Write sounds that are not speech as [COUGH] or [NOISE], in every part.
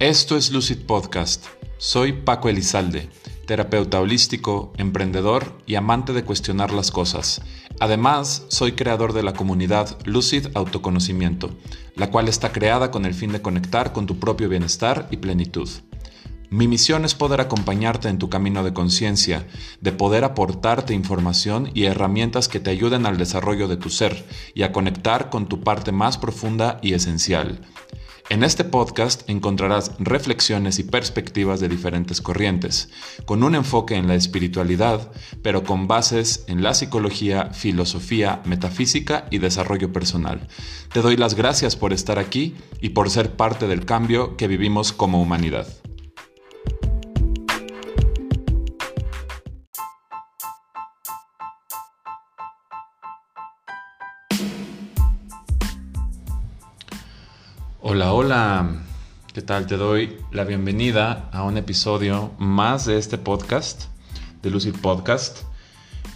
Esto es Lucid Podcast. Soy Paco Elizalde, terapeuta holístico, emprendedor y amante de cuestionar las cosas. Además, soy creador de la comunidad Lucid Autoconocimiento, la cual está creada con el fin de conectar con tu propio bienestar y plenitud. Mi misión es poder acompañarte en tu camino de conciencia, de poder aportarte información y herramientas que te ayuden al desarrollo de tu ser y a conectar con tu parte más profunda y esencial. En este podcast encontrarás reflexiones y perspectivas de diferentes corrientes, con un enfoque en la espiritualidad, pero con bases en la psicología, filosofía, metafísica y desarrollo personal. Te doy las gracias por estar aquí y por ser parte del cambio que vivimos como humanidad. Hola, hola. ¿Qué tal? Te doy la bienvenida a un episodio más de este podcast, de Lucid Podcast.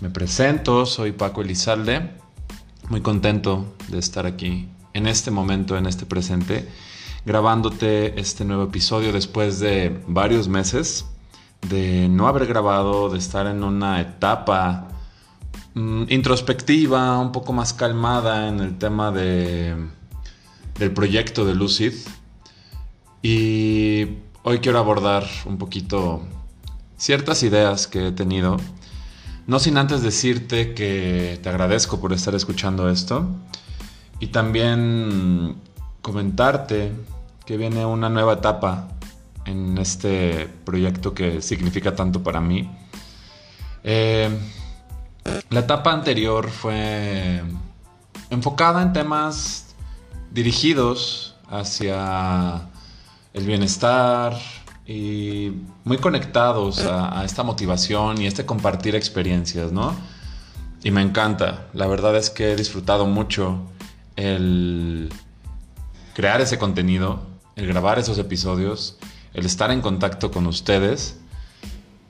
Me presento, soy Paco Elizalde. Muy contento de estar aquí en este momento, en este presente, grabándote este nuevo episodio después de varios meses de no haber grabado, de estar en una etapa mm, introspectiva, un poco más calmada en el tema de del proyecto de Lucid. Y hoy quiero abordar un poquito ciertas ideas que he tenido. No sin antes decirte que te agradezco por estar escuchando esto. Y también comentarte que viene una nueva etapa en este proyecto que significa tanto para mí. Eh, la etapa anterior fue enfocada en temas dirigidos hacia el bienestar y muy conectados a, esta motivación y este compartir experiencias, ¿no? Y me encanta, la verdad es que he disfrutado mucho el crear ese contenido, el grabar esos episodios, el estar en contacto con ustedes,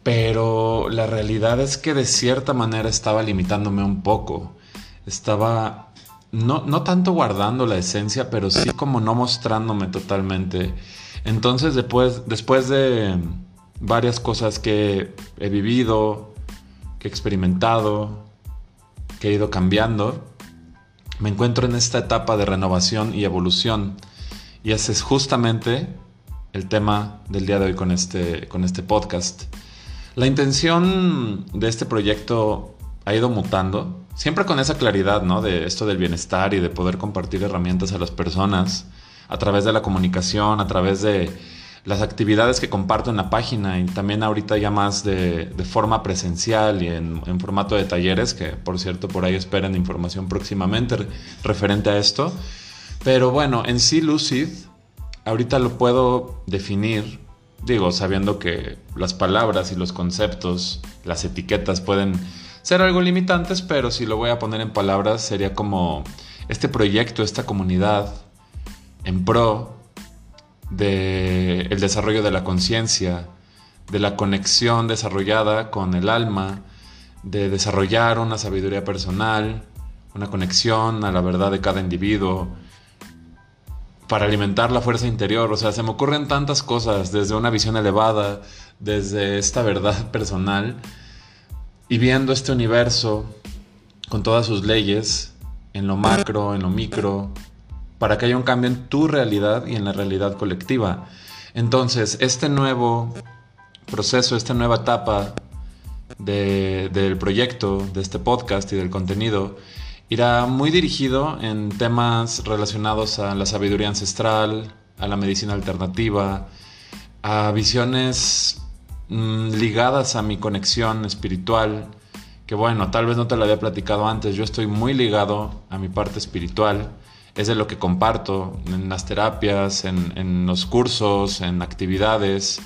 pero la realidad es que de cierta manera estaba limitándome un poco, estaba no, tanto guardando la esencia, pero sí como no mostrándome totalmente. Entonces después, después de varias cosas que he vivido, que he experimentado, que he ido cambiando, me encuentro en esta etapa de renovación y evolución. Y ese es justamente el tema del día de hoy con este, con este podcast. La intención de este proyecto ha ido mutando siempre con esa claridad, ¿no? De esto del bienestar y de poder compartir herramientas a las personas a través de la comunicación, a través de las actividades que comparto en la página y también ahorita ya más de, forma presencial y en, formato de talleres, que por cierto por ahí esperen información próximamente referente a esto. Pero bueno, en sí Lucid, ahorita lo puedo definir, digo, sabiendo que las palabras y los conceptos, las etiquetas pueden ser algo limitantes, pero si lo voy a poner en palabras, sería como este proyecto, esta comunidad en pro del el desarrollo de la conciencia, de la conexión desarrollada con el alma, de desarrollar una sabiduría personal, una conexión a la verdad de cada individuo, para alimentar la fuerza interior. O sea, se me ocurren tantas cosas desde una visión elevada, desde esta verdad personal y viendo este universo con todas sus leyes, en lo macro, en lo micro, para que haya un cambio en tu realidad y en la realidad colectiva. Entonces, este nuevo proceso, esta nueva etapa del proyecto, de este podcast y del contenido, irá muy dirigido en temas relacionados a la sabiduría ancestral, a la medicina alternativa, a visiones Mm, ligadas a mi conexión espiritual, que bueno, tal vez no te lo había platicado antes, yo estoy muy ligado a mi parte espiritual, es de lo que comparto en las terapias, en, los cursos, en actividades.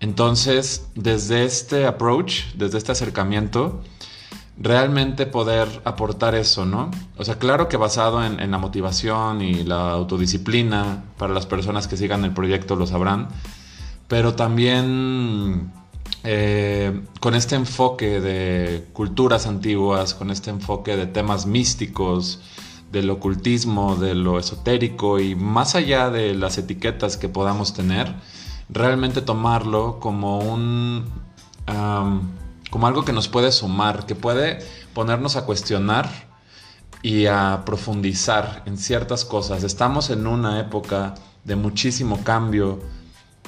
Entonces, desde este approach, desde este acercamiento, realmente poder aportar eso, ¿no? O sea, claro que basado en, en, la motivación y la autodisciplina, para las personas que sigan el proyecto lo sabrán, pero también eh, con este enfoque de culturas antiguas, con este enfoque de temas místicos, del ocultismo, de lo esotérico y más allá de las etiquetas que podamos tener, realmente tomarlo como un... como algo que nos puede sumar, que puede ponernos a cuestionar y a profundizar en ciertas cosas. Estamos en una época de muchísimo cambio,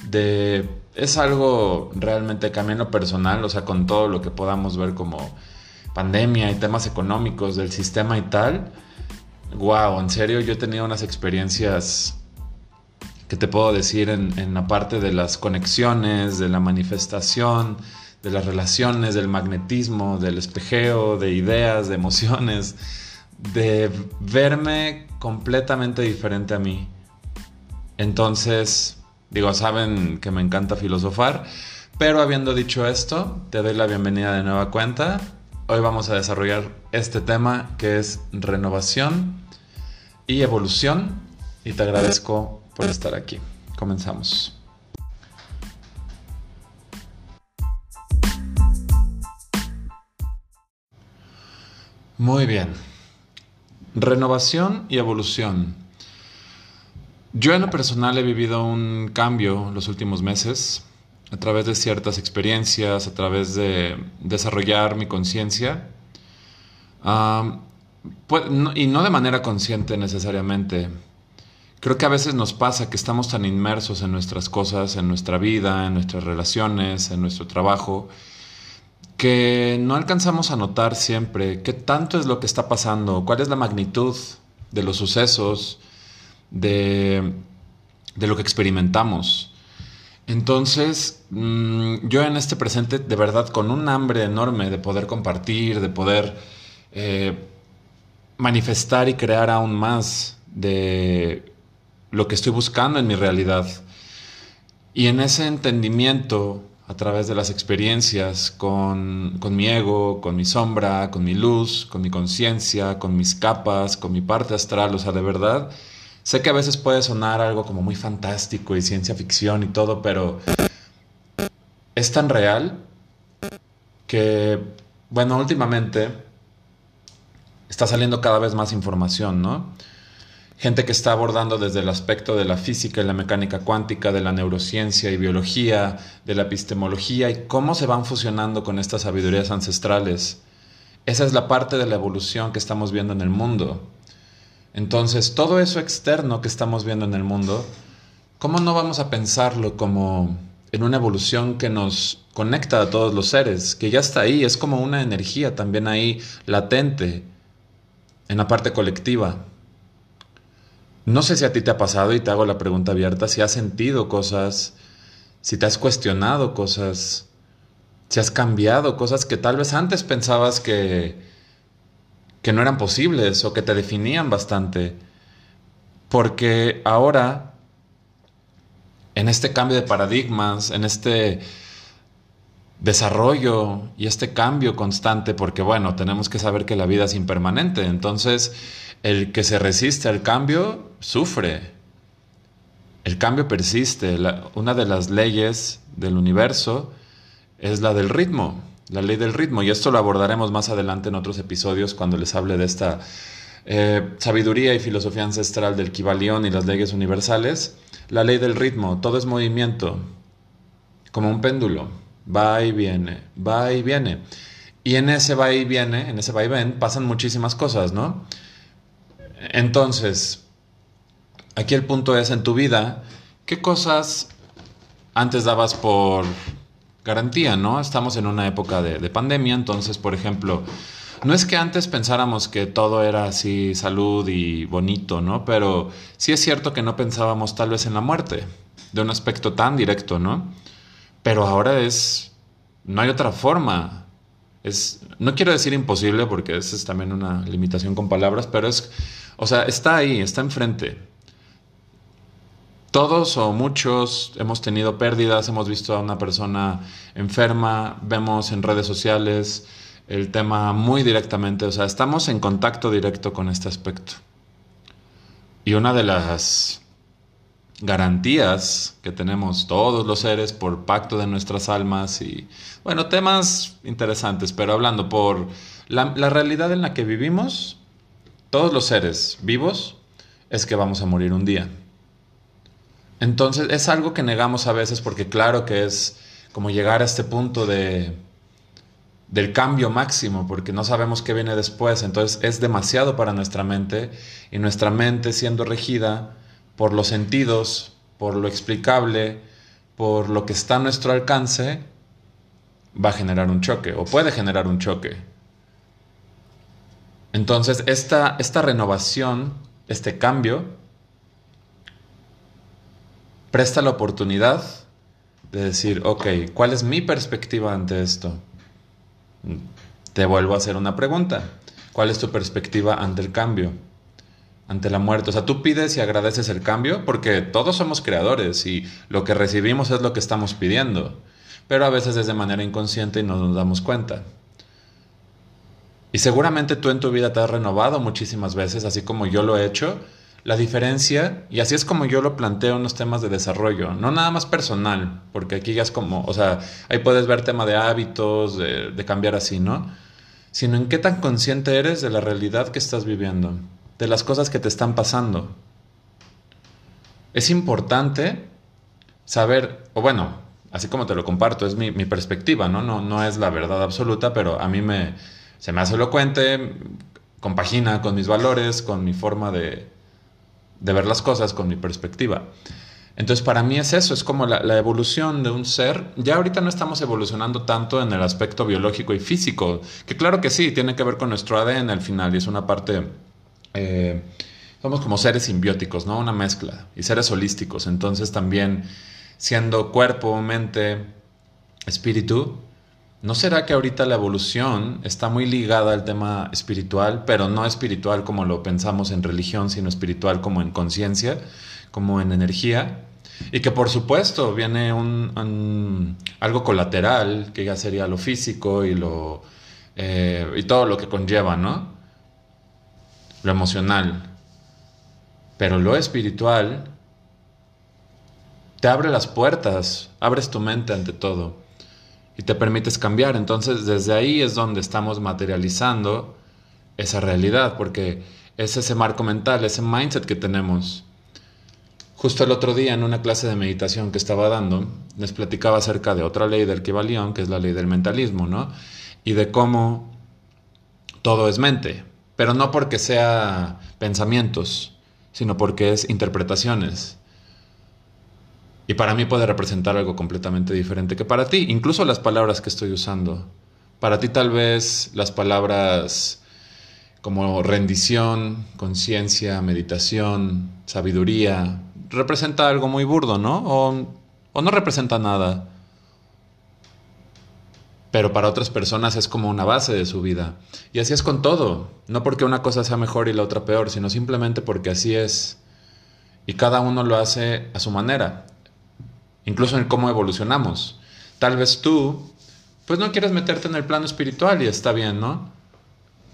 de es algo realmente camino personal, o sea, con todo lo que podamos ver como pandemia y temas económicos del sistema y tal. Wow, en serio, yo he tenido unas experiencias que te puedo decir en, en la parte de las conexiones, de la manifestación, de las relaciones, del magnetismo, del espejeo, de ideas, de emociones, de verme completamente diferente a mí. Entonces, digo, saben que me encanta filosofar, pero habiendo dicho esto, te doy la bienvenida de nueva cuenta. Hoy vamos a desarrollar este tema que es renovación y evolución y te agradezco por estar aquí. Comenzamos. Muy bien. Renovación y evolución. Yo en lo personal he vivido un cambio los últimos meses a través de ciertas experiencias, a través de desarrollar mi conciencia. y no de manera consciente necesariamente. Creo que a veces nos pasa que estamos tan inmersos en nuestras cosas, en nuestra vida, en nuestras relaciones, en nuestro trabajo, que no alcanzamos a notar siempre qué tanto es lo que está pasando, cuál es la magnitud de los sucesos, de, lo que experimentamos. Entonces, mm, yo en este presente, de verdad, con un hambre enorme de poder compartir, de poder eh, manifestar y crear aún más de lo que estoy buscando en mi realidad. Y en ese entendimiento, a través de las experiencias con, con mi ego, con mi sombra, con mi luz, con mi conciencia, con mis capas, con mi parte astral, o sea, de verdad, sé que a veces puede sonar algo como muy fantástico y ciencia ficción y todo, pero es tan real que, bueno, últimamente está saliendo cada vez más información, ¿no? gente que está abordando desde el aspecto de la física y la mecánica cuántica, de la neurociencia y biología, de la epistemología y cómo se van fusionando con estas sabidurías ancestrales. Esa es la parte de la evolución que estamos viendo en el mundo. Entonces, todo eso externo que estamos viendo en el mundo, ¿cómo no vamos a pensarlo como en una evolución que nos conecta a todos los seres, que ya está ahí, es como una energía también ahí latente en la parte colectiva? No sé si a ti te ha pasado y te hago la pregunta abierta, si has sentido cosas, si te has cuestionado cosas, si has cambiado cosas que tal vez antes pensabas que, que no eran posibles o que te definían bastante. Porque ahora, en este cambio de paradigmas, en este desarrollo y este cambio constante, porque bueno, tenemos que saber que la vida es impermanente, entonces el que se resiste al cambio sufre. El cambio persiste. una de las leyes del universo es la del ritmo, la ley del ritmo. Y esto lo abordaremos más adelante en otros episodios cuando les hable de esta eh, sabiduría y filosofía ancestral del Kibalión y las leyes universales. La ley del ritmo, todo es movimiento, como un péndulo, va y viene, va y viene. Y en ese va y viene, en ese va y ven, pasan muchísimas cosas, ¿no? Entonces, aquí el punto es en tu vida, ¿qué cosas antes dabas por garantía, ¿no? Estamos en una época de, pandemia, entonces, por ejemplo, no es que antes pensáramos que todo era así salud y bonito, ¿no? Pero sí es cierto que no pensábamos tal vez en la muerte, de un aspecto tan directo, ¿no? Pero ahora es, no hay otra forma es, no quiero decir imposible porque esa es también una limitación con palabras, pero es, o sea, está ahí, está enfrente. Todos o muchos hemos tenido pérdidas, hemos visto a una persona enferma, vemos en redes sociales el tema muy directamente, o sea, estamos en contacto directo con este aspecto. Y una de las garantías que tenemos todos los seres por pacto de nuestras almas y, bueno, temas interesantes, pero hablando por la, realidad en la que vivimos, todos los seres vivos es que vamos a morir un día. Entonces es algo que negamos a veces porque claro que es como llegar a este punto de del cambio máximo, porque no sabemos qué viene después, entonces es demasiado para nuestra mente y nuestra mente siendo regida por los sentidos, por lo explicable, por lo que está a nuestro alcance, va a generar un choque o puede generar un choque. Entonces, esta, esta renovación, este cambio, presta la oportunidad de decir, ok, ¿cuál es mi perspectiva ante esto? Te vuelvo a hacer una pregunta. ¿Cuál es tu perspectiva ante el cambio? Ante la muerte. O sea, tú pides y agradeces el cambio porque todos somos creadores y lo que recibimos es lo que estamos pidiendo. Pero a veces es de manera inconsciente y no nos damos cuenta. Y seguramente tú en tu vida te has renovado muchísimas veces, así como yo lo he hecho. La diferencia, y así es como yo lo planteo en los temas de desarrollo, no nada más personal, porque aquí ya es como, o sea, ahí puedes ver tema de hábitos, de, cambiar así, ¿no? Sino en qué tan consciente eres de la realidad que estás viviendo, de las cosas que te están pasando. Es importante saber, o bueno, así como te lo comparto, es mi, mi perspectiva, ¿no? ¿no? No es la verdad absoluta, pero a mí me, se me hace elocuente, compagina con mis valores, con mi forma de, de ver las cosas con mi perspectiva. Entonces para mí es eso, es como la, evolución de un ser. Ya ahorita no estamos evolucionando tanto en el aspecto biológico y físico, que claro que sí, tiene que ver con nuestro ADN al final y es una parte... Eh, somos como seres simbióticos, ¿no? Una mezcla y seres holísticos. Entonces también siendo cuerpo, mente, espíritu, ¿No será que ahorita la evolución está muy ligada al tema espiritual, pero no espiritual como lo pensamos en religión, sino espiritual como en conciencia, como en energía? Y que por supuesto viene un, algo colateral, que ya sería lo físico y, lo, eh, y todo lo que conlleva, ¿no? Lo emocional. Pero lo espiritual te abre las puertas, abres tu mente ante todo y te permites cambiar. Entonces desde ahí es donde estamos materializando esa realidad, porque es ese marco mental, ese mindset que tenemos. Justo el otro día en una clase de meditación que estaba dando, les platicaba acerca de otra ley del Kibalión, que es la ley del mentalismo, ¿no? Y de cómo todo es mente, pero no porque sea pensamientos, sino porque es interpretaciones. Y para mí puede representar algo completamente diferente que para ti, incluso las palabras que estoy usando. Para ti tal vez las palabras como rendición, conciencia, meditación, sabiduría, representa algo muy burdo, ¿no? O, o no representa nada. Pero para otras personas es como una base de su vida. Y así es con todo. No porque una cosa sea mejor y la otra peor, sino simplemente porque así es. Y cada uno lo hace a su manera incluso en cómo evolucionamos. Tal vez tú, pues no quieres meterte en el plano espiritual y está bien, ¿no?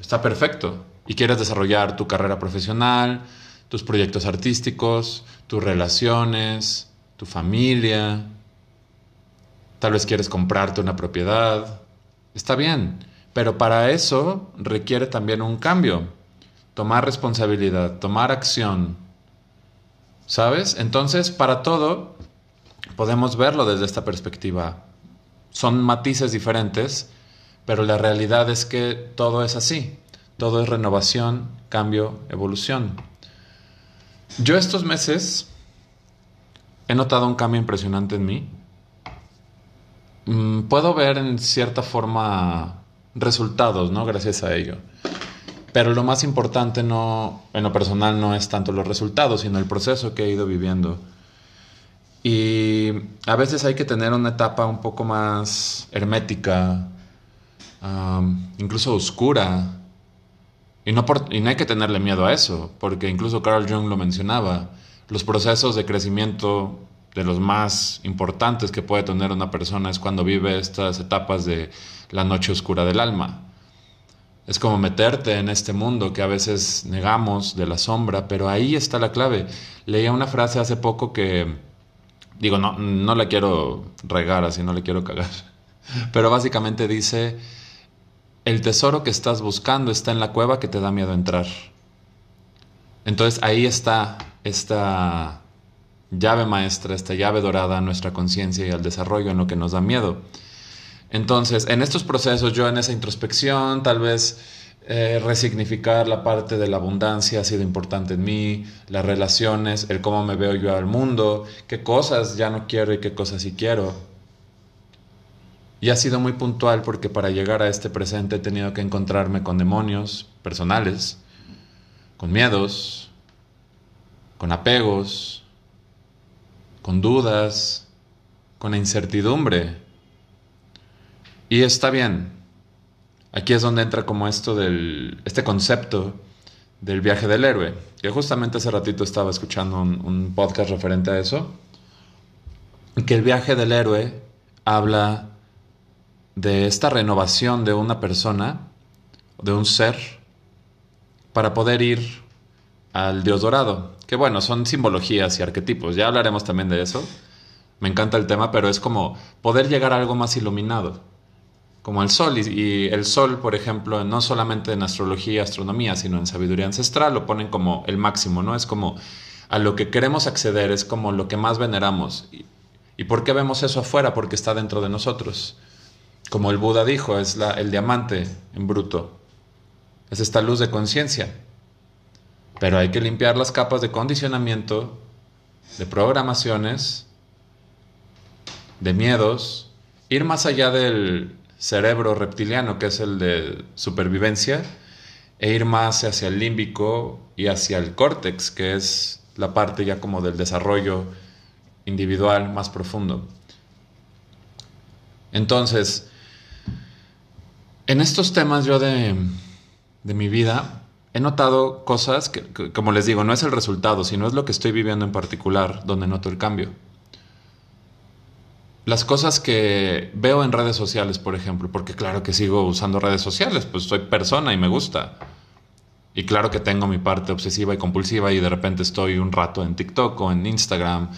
Está perfecto. Y quieres desarrollar tu carrera profesional, tus proyectos artísticos, tus relaciones, tu familia. Tal vez quieres comprarte una propiedad. Está bien. Pero para eso requiere también un cambio. Tomar responsabilidad, tomar acción. ¿Sabes? Entonces, para todo podemos verlo desde esta perspectiva. Son matices diferentes, pero la realidad es que todo es así. Todo es renovación, cambio, evolución. Yo estos meses he notado un cambio impresionante en mí. Mm, puedo ver en cierta forma resultados, ¿no? Gracias a ello. Pero lo más importante no, en lo personal no es tanto los resultados, sino el proceso que he ido viviendo. Y a veces hay que tener una etapa un poco más hermética, incluso oscura. Y no, hay que tenerle miedo a eso, porque incluso Carl Jung lo mencionaba. Los procesos de crecimiento de los más importantes que puede tener una persona es cuando vive estas etapas de la noche oscura del alma. Es como meterte en este mundo que a veces negamos de la sombra, pero ahí está la clave. Leía una frase hace poco que Digo, no, no le quiero regar así, no le quiero cagar. [LAUGHS] Pero básicamente dice, el tesoro que estás buscando está en la cueva que te da miedo entrar. Entonces ahí está esta llave maestra, esta llave dorada a nuestra conciencia y al desarrollo en lo que nos da miedo. Entonces, en estos procesos, yo en esa introspección, tal vez eh, resignificar la parte de la abundancia ha sido importante en mí, las relaciones, el cómo me veo yo al mundo, qué cosas ya no quiero y qué cosas sí quiero. Y ha sido muy puntual porque para llegar a este presente he tenido que encontrarme con demonios personales, con miedos, con apegos, con dudas, con incertidumbre. Y está bien. Aquí es donde entra como esto del, este concepto del viaje del héroe, que justamente hace ratito estaba escuchando un, podcast referente a eso, que el viaje del héroe habla de esta renovación de una persona, de un ser, para poder ir al Dios dorado. Que bueno, son simbologías y arquetipos, ya hablaremos también de eso. Me encanta el tema, pero es como poder llegar a algo más iluminado, como el sol. Y, el sol, por ejemplo, no solamente en astrología, astronomía, sino en sabiduría ancestral, lo ponen como el máximo, ¿no? Es como a lo que queremos acceder, es como lo que más veneramos. ¿Y, ¿y por qué vemos eso afuera? Porque está dentro de nosotros. Como el Buda dijo, es la, el diamante en bruto. Es esta luz de conciencia. Pero hay que limpiar las capas de condicionamiento, de programaciones, de miedos, ir más allá del cerebro reptiliano, que es el de supervivencia, e ir más hacia el límbico y hacia el córtex, que es la parte ya como del desarrollo individual más profundo. Entonces, en estos temas yo de, de mi vida, he notado cosas que, como les digo, no es el resultado, sino es lo que estoy viviendo en particular donde noto el cambio. Las cosas que veo en redes sociales, por ejemplo, porque claro que sigo usando redes sociales, pues soy persona y me gusta. Y claro que tengo mi parte obsesiva y compulsiva y de repente estoy un rato en TikTok o en Instagram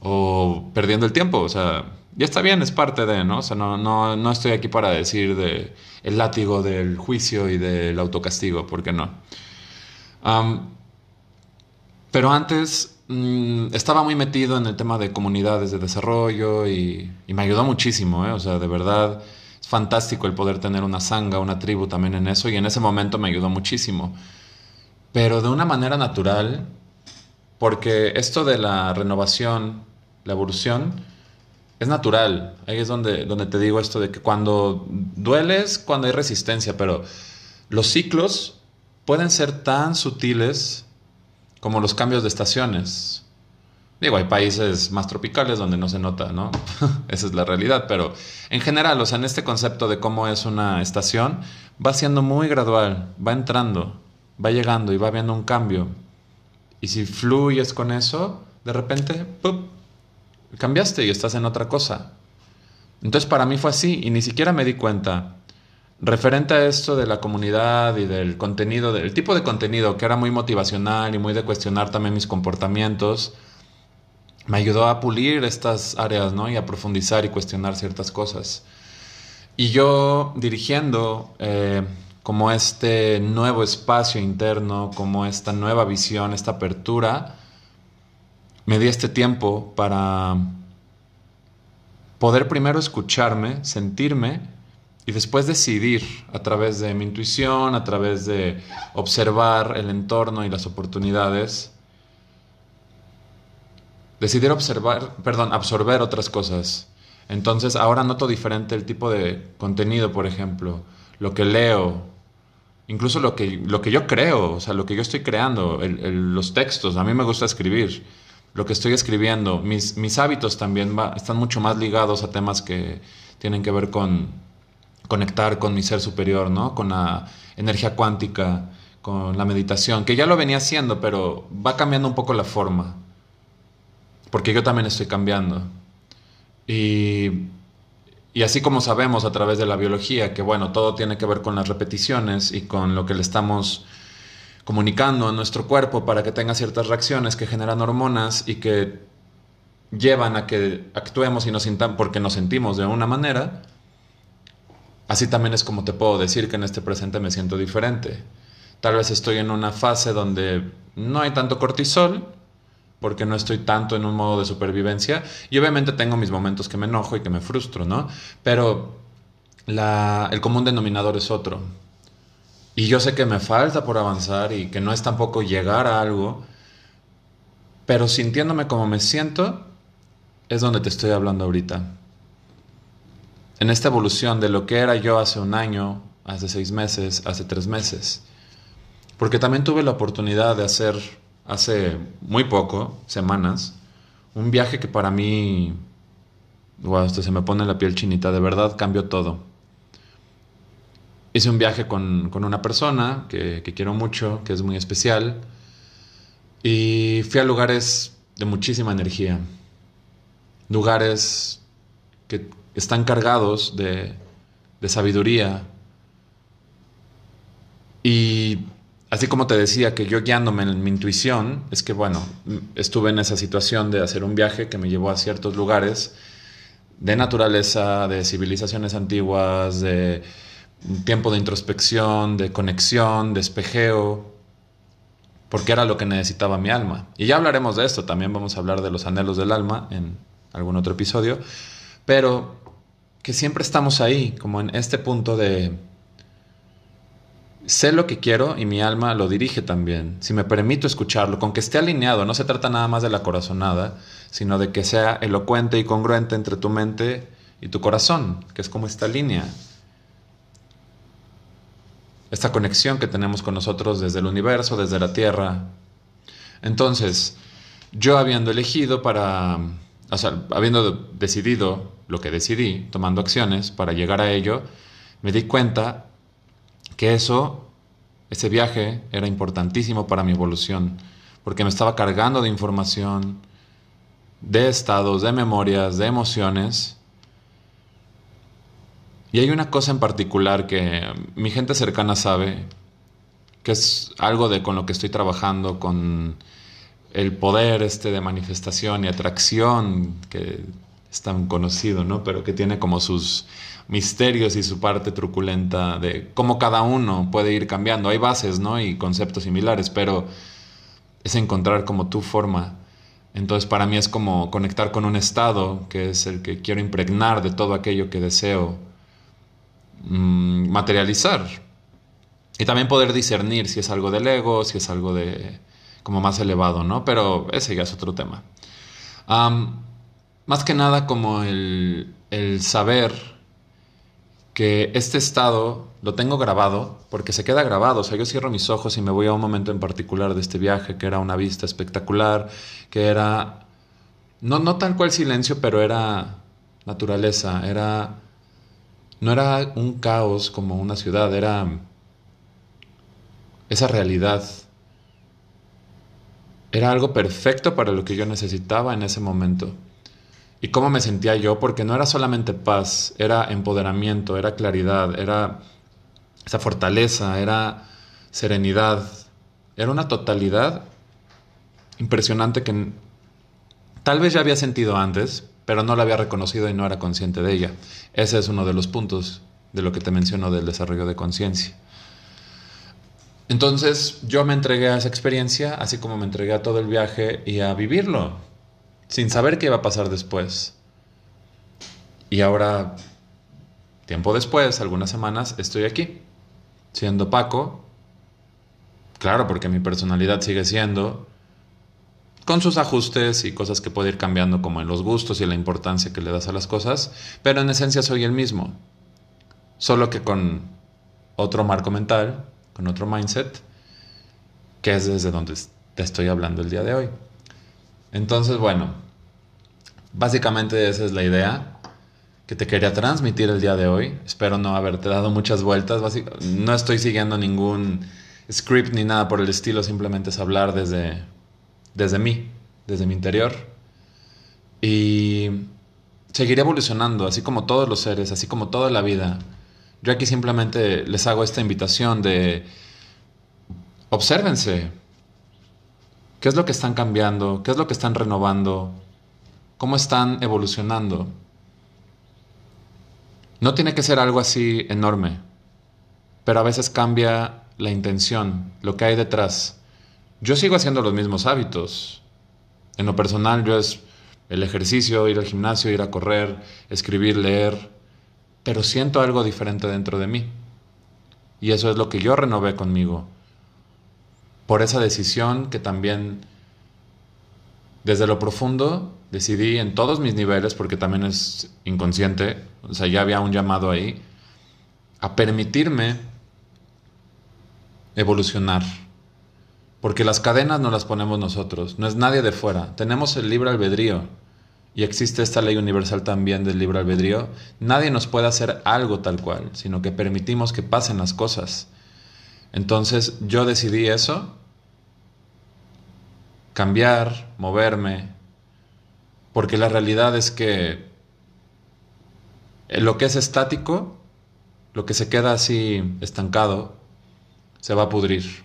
o perdiendo el tiempo, o sea, ya está bien, es parte de, ¿no? O sea, no, no, no estoy aquí para decir de el látigo del juicio y del autocastigo, porque no. pero antes mm, estaba muy metido en el tema de comunidades de desarrollo y, me ayudó muchísimo, ¿eh? O sea, de verdad es fantástico el poder tener una sanga, una tribu también en eso y en ese momento me ayudó muchísimo. Pero de una manera natural, porque esto de la renovación, la evolución, es natural. Ahí es donde, donde te digo esto de que cuando dueles, cuando hay resistencia, pero los ciclos pueden ser tan sutiles como los cambios de estaciones. Digo, hay países más tropicales donde no se nota, ¿no? [LAUGHS] Esa es la realidad, pero en general, o sea, en este concepto de cómo es una estación, va siendo muy gradual, va entrando, va llegando y va habiendo un cambio. Y si fluyes con eso, de repente, ¡pup! cambiaste y estás en otra cosa. Entonces para mí fue así y ni siquiera me di cuenta. Referente a esto de la comunidad y del contenido, del tipo de contenido que era muy motivacional y muy de cuestionar también mis comportamientos, me ayudó a pulir estas áreas, ¿no? Y a profundizar y cuestionar ciertas cosas. Y yo dirigiendo eh, como este nuevo espacio interno, como esta nueva visión, esta apertura, me di este tiempo para poder primero escucharme, sentirme y después decidir a través de mi intuición, a través de observar el entorno y las oportunidades, decidir observar, perdón, absorber otras cosas. Entonces ahora noto diferente el tipo de contenido, por ejemplo, lo que leo, incluso lo que, lo que yo creo, o sea, lo que yo estoy creando, los textos, a mí me gusta escribir lo que estoy escribiendo, mis, mis hábitos también están mucho más ligados a temas que tienen que ver con conectar con mi ser superior, ¿no? Con la energía cuántica, con la meditación, que ya lo venía haciendo, pero va cambiando un poco la forma, porque yo también estoy cambiando. Y, y así como sabemos a través de la biología que, bueno, todo tiene que ver con las repeticiones y con lo que le estamos comunicando a nuestro cuerpo para que tenga ciertas reacciones que generan hormonas y que llevan a que actuemos y nos sintamos porque nos sentimos de una manera, así también es como te puedo decir que en este presente me siento diferente. Tal vez estoy en una fase donde no hay tanto cortisol, porque no estoy tanto en un modo de supervivencia. Y obviamente tengo mis momentos que me enojo y que me frustro, ¿no? Pero el común denominador es otro. Y yo sé que me falta por avanzar y que no es tampoco llegar a algo, pero sintiéndome como me siento, es donde te estoy hablando ahorita. En esta evolución de lo que era yo hace un año, hace seis meses, hace tres meses. Porque también tuve la oportunidad de hacer hace muy poco, semanas, un viaje que para mí, wow, esto se me pone la piel chinita, de verdad cambió todo. Hice un viaje con, una persona que, que quiero mucho, que es muy especial, y fui a lugares de muchísima energía, lugares que están cargados de, sabiduría, y así como te decía que yo guiándome en mi intuición, es que bueno, estuve en esa situación de hacer un viaje que me llevó a ciertos lugares de naturaleza, de civilizaciones antiguas, de tiempo de introspección, de conexión, de espejeo, porque era lo que necesitaba mi alma. Y ya hablaremos de esto, también vamos a hablar de los anhelos del alma en algún otro episodio, pero que siempre estamos ahí, como en este punto de sé lo que quiero y mi alma lo dirige también. Si me permito escucharlo, con que esté alineado, no se trata nada más de la corazonada, sino de que sea elocuente y congruente entre tu mente y tu corazón, que es como esta línea. Esta conexión que tenemos con nosotros desde el universo, desde la Tierra. Entonces, yo habiendo elegido para, o sea, habiendo decidido lo que decidí, tomando acciones para llegar a ello, me di cuenta que eso, ese viaje era importantísimo para mi evolución, porque me estaba cargando de información, de estados, de memorias, de emociones. Y hay una cosa en particular que mi gente cercana sabe, que es algo de con lo que estoy trabajando, con el poder este de manifestación y atracción que es tan conocido, ¿no? Pero que tiene como sus misterios y su parte truculenta de cómo cada uno puede ir cambiando. Hay bases, ¿no? Y conceptos similares, pero es encontrar como tu forma. Entonces para mí es como conectar con un estado que es el que quiero impregnar de todo aquello que deseo mm, materializar. Y también poder discernir si es algo del ego, si es algo de como más elevado, ¿no? Pero ese ya es otro tema. Más que nada como el, el saber que este estado lo tengo grabado porque se queda grabado. O sea, yo cierro mis ojos y me voy a un momento en particular de este viaje que era una vista espectacular, que era no, no tal cual silencio, pero era naturaleza, era no era un caos como una ciudad, era esa realidad. Era algo perfecto para lo que yo necesitaba en ese momento y cómo me sentía yo, porque no era solamente paz, era empoderamiento, era claridad, era esa fortaleza, era serenidad, era una totalidad impresionante que tal vez ya había sentido antes, pero no la había reconocido y no era consciente de ella. Ese es uno de los puntos de lo que te menciono del desarrollo de conciencia. Entonces yo me entregué a esa experiencia, así como me entregué a todo el viaje y a vivirlo, sin saber qué iba a pasar después. Y ahora, tiempo después, algunas semanas, estoy aquí, siendo Paco. Claro, porque mi personalidad sigue siendo, con sus ajustes y cosas que puede ir cambiando como en los gustos y la importancia que le das a las cosas, pero en esencia soy el mismo, solo que con otro marco mental, con otro mindset, que es desde donde te estoy hablando el día de hoy. Entonces, bueno, básicamente esa es la idea que te quería transmitir el día de hoy. Espero no haberte dado muchas vueltas. No estoy siguiendo ningún script ni nada por el estilo, simplemente es hablar desde, desde mí, desde mi interior. Y seguiré evolucionando, así como todos los seres, así como toda la vida. Yo aquí simplemente les hago esta invitación de obsérvense, ¿Qué es lo que están cambiando? ¿Qué es lo que están renovando? ¿Cómo están evolucionando? No tiene que ser algo así enorme, pero a veces cambia la intención, lo que hay detrás. Yo sigo haciendo los mismos hábitos. En lo personal yo es el ejercicio, ir al gimnasio, ir a correr, escribir, leer, pero siento algo diferente dentro de mí. Y eso es lo que yo renové conmigo. Por esa decisión que también desde lo profundo decidí en todos mis niveles, porque también es inconsciente, o sea, ya había un llamado ahí, a permitirme evolucionar. Porque las cadenas no las ponemos nosotros, no es nadie de fuera. Tenemos el libre albedrío y existe esta ley universal también del libre albedrío. Nadie nos puede hacer algo tal cual, sino que permitimos que pasen las cosas. Entonces yo decidí eso, cambiar, moverme, porque la realidad es que lo que es estático, lo que se queda así estancado, se va a pudrir.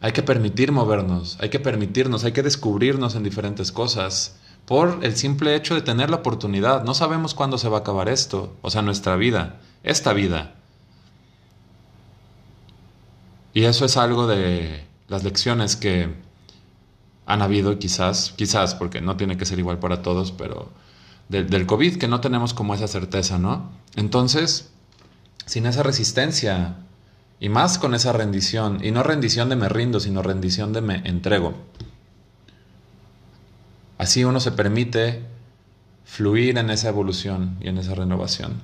Hay que permitir movernos, hay que permitirnos, hay que descubrirnos en diferentes cosas por el simple hecho de tener la oportunidad. No sabemos cuándo se va a acabar esto, o sea, nuestra vida, esta vida. Y eso es algo de las lecciones que han habido quizás, quizás, porque no tiene que ser igual para todos, pero del COVID, que no tenemos como esa certeza, ¿no? Entonces, sin esa resistencia y más con esa rendición, y no rendición de me rindo, sino rendición de me entrego. Así uno se permite fluir en esa evolución y en esa renovación.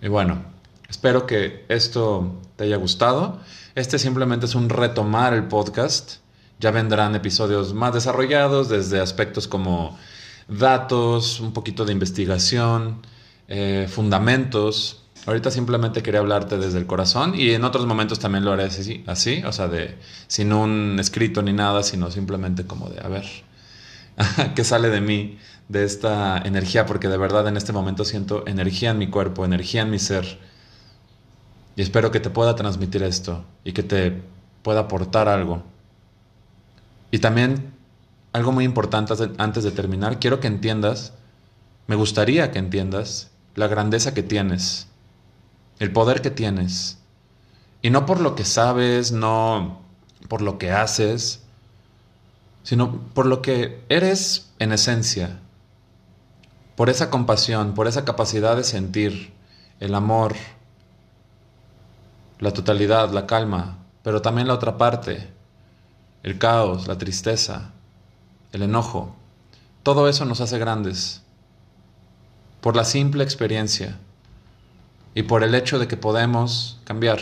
Y bueno, espero que esto te haya gustado. Este simplemente es un retomar el podcast ya vendrán episodios más desarrollados desde aspectos como datos, un poquito de investigación, eh, fundamentos. Ahorita simplemente quería hablarte desde el corazón y en otros momentos también lo haré así, así, o sea, de sin un escrito ni nada, sino simplemente como de, a ver, [LAUGHS] ¿qué sale de mí, de esta energía? Porque de verdad en este momento siento energía en mi cuerpo, energía en mi ser. Y espero que te pueda transmitir esto y que te pueda aportar algo. Y también algo muy importante antes de terminar, quiero que entiendas, me gustaría que entiendas la grandeza que tienes, el poder que tienes. Y no por lo que sabes, no por lo que haces, sino por lo que eres en esencia, por esa compasión, por esa capacidad de sentir el amor, la totalidad, la calma, pero también la otra parte, el caos, la tristeza, el enojo, todo eso nos hace grandes por la simple experiencia y por el hecho de que podemos cambiar,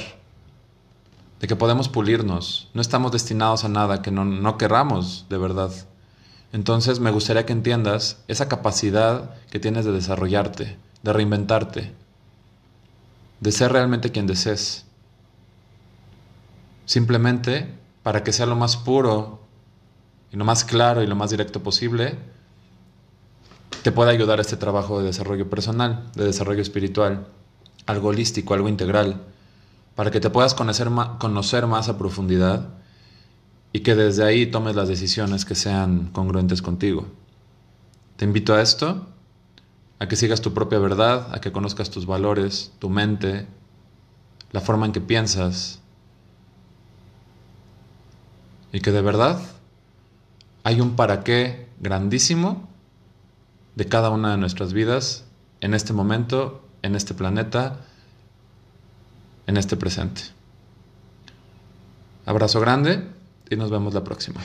de que podemos pulirnos. No estamos destinados a nada que no, no querramos de verdad. Entonces me gustaría que entiendas esa capacidad que tienes de desarrollarte, de reinventarte, de ser realmente quien desees. Simplemente para que sea lo más puro y lo más claro y lo más directo posible, te pueda ayudar este trabajo de desarrollo personal, de desarrollo espiritual, algo holístico, algo integral, para que te puedas conocer, conocer más a profundidad y que desde ahí tomes las decisiones que sean congruentes contigo. Te invito a esto, a que sigas tu propia verdad, a que conozcas tus valores, tu mente, la forma en que piensas, y que de verdad hay un para qué grandísimo de cada una de nuestras vidas en este momento, en este planeta, en este presente. Abrazo grande y nos vemos la próxima.